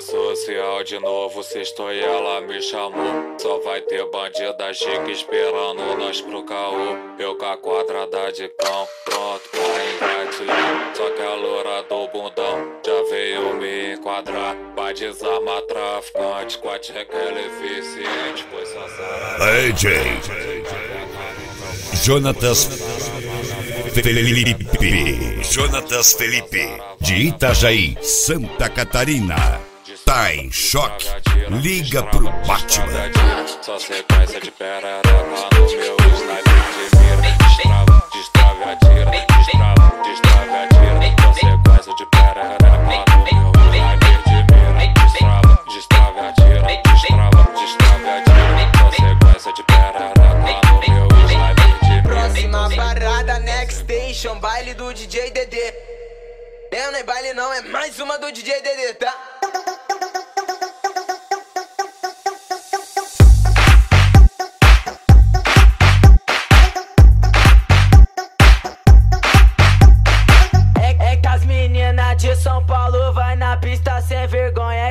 social de novo, sextou e ela me chamou. Só vai ter bandida chique esperando nós pro caô. Eu com a quadrada de cão, pronto pra engatilhar. Só que a loura do bundão já veio me enquadrar. Pra desarmar traficante com a tcheca ela é eficiente, pois só AJ Jonatas Felipe Jonatas Felipe de Itajaí, Santa Catarina Tá em choque? Liga pro Batman. Só sequência de perereca no meu sniper de mira. Destrava, destrave, atira, destrava, destrave, atira. Só sequência de perereca no meu sniper de mira. Destrava, destrave, atira, destrava, destrave, atira. Só sequência de perereca no meu sniper de mira. Próxima parada, next station, baile do DJ DD. É, não é baile não, é mais uma do DJ DD, tá?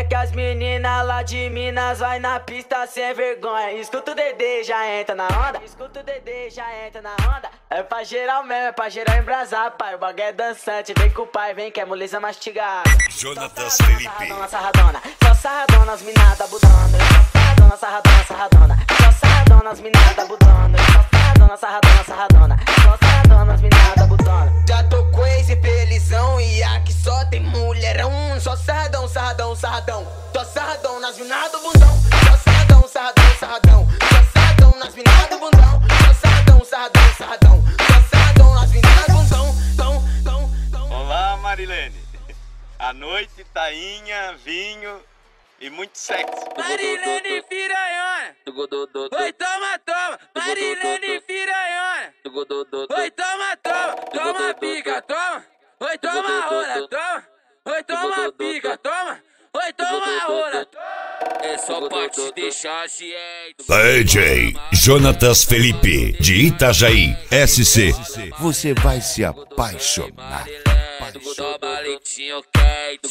Que as meninas lá de Minas vai na pista sem vergonha. Escuta o Dedê, já entra na onda. Escuta o Dedê, já entra na onda. É pra geral mesmo, é pra geral embrasar, pai. O bagulho é dançante. Vem com o pai, vem que é moleza mastigada. Jonatas Felipe Sarradona, sarradona, só sarradona, as minadas budando. Só sarradona, sarradona, sarradona. Só sarradona, as minadas budando. Minadas bundão. Só sarradão, sarradão, sarradão. Só sarradão nas minadas bundão. Só sarradão, sarradão, sarradão. Só sarradão nas minadas bundão. Tão, tão, tão. Olá, Marilene. A noite, tainha, vinho e muito sexo. Marilene Piranhona. Oi, toma, toma. Marilene Piranhona. Oi, toma, toma. Toma pica, toma. Oi, toma rola, toma. Oi, toma pica, toma. Só pra te deixar ciente. AJ Jonatas Felipe de Itajaí SC Você vai se apaixonar. Toma leitinho quente,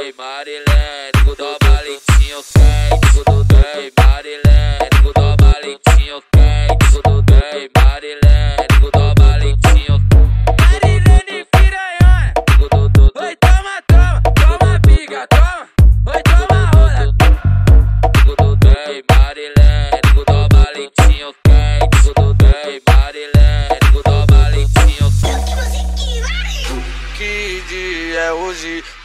ei Marilene, toma leitinho quente, ei Marilene, toma leitinho quente, ei Marilene, toma leitinho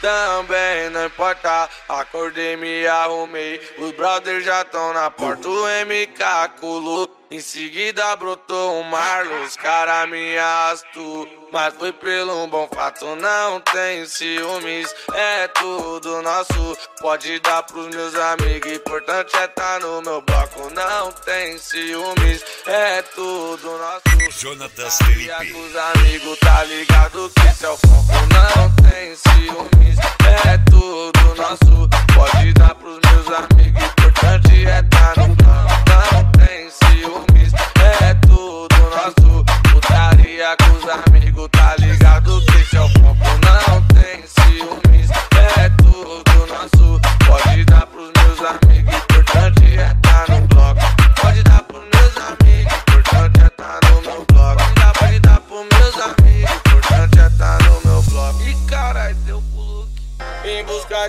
Também não importa. Acordei, me arrumei. Os brothers já tão na porta. O MK colou. Em seguida brotou o Marlos. Cara me arrastou. Mas foi pelo um bom fato. Não tem ciúmes. É tudo nosso. Pode dar pros meus amigos. Importante é tá no meu bloco. Não tem ciúmes. É tudo nosso. Jonatas Felipe. Os amigos tá ligado que esse é o foco. Não tem ciúmes, é tudo nosso. Pode dar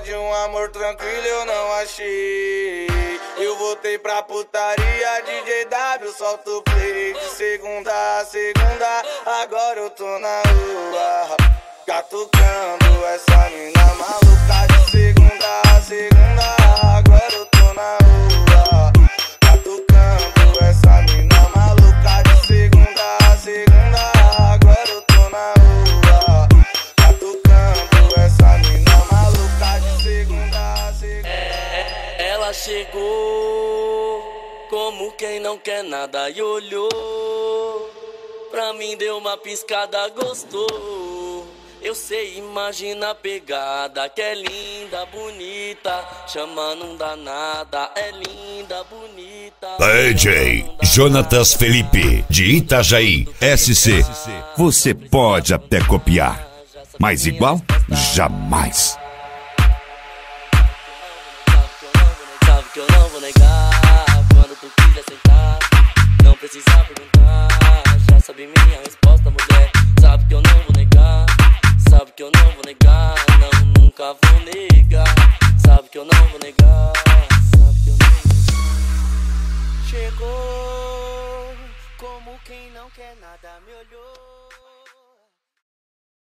de um amor tranquilo eu não achei. Eu voltei pra putaria, DJ W, solta o play. De segunda a segunda, agora eu tô na rua Catucando essa como quem não quer nada e olhou. Pra mim deu uma piscada, gostou. Eu sei, imagina a pegada que é linda, bonita. Chama não dá nada, é linda, bonita. AJ Jonatas Felipe de Itajaí SC Você pode até copiar Mas igual, jamais não vou negar. Sabe que eu não Chegou como quem não quer nada, me olhou.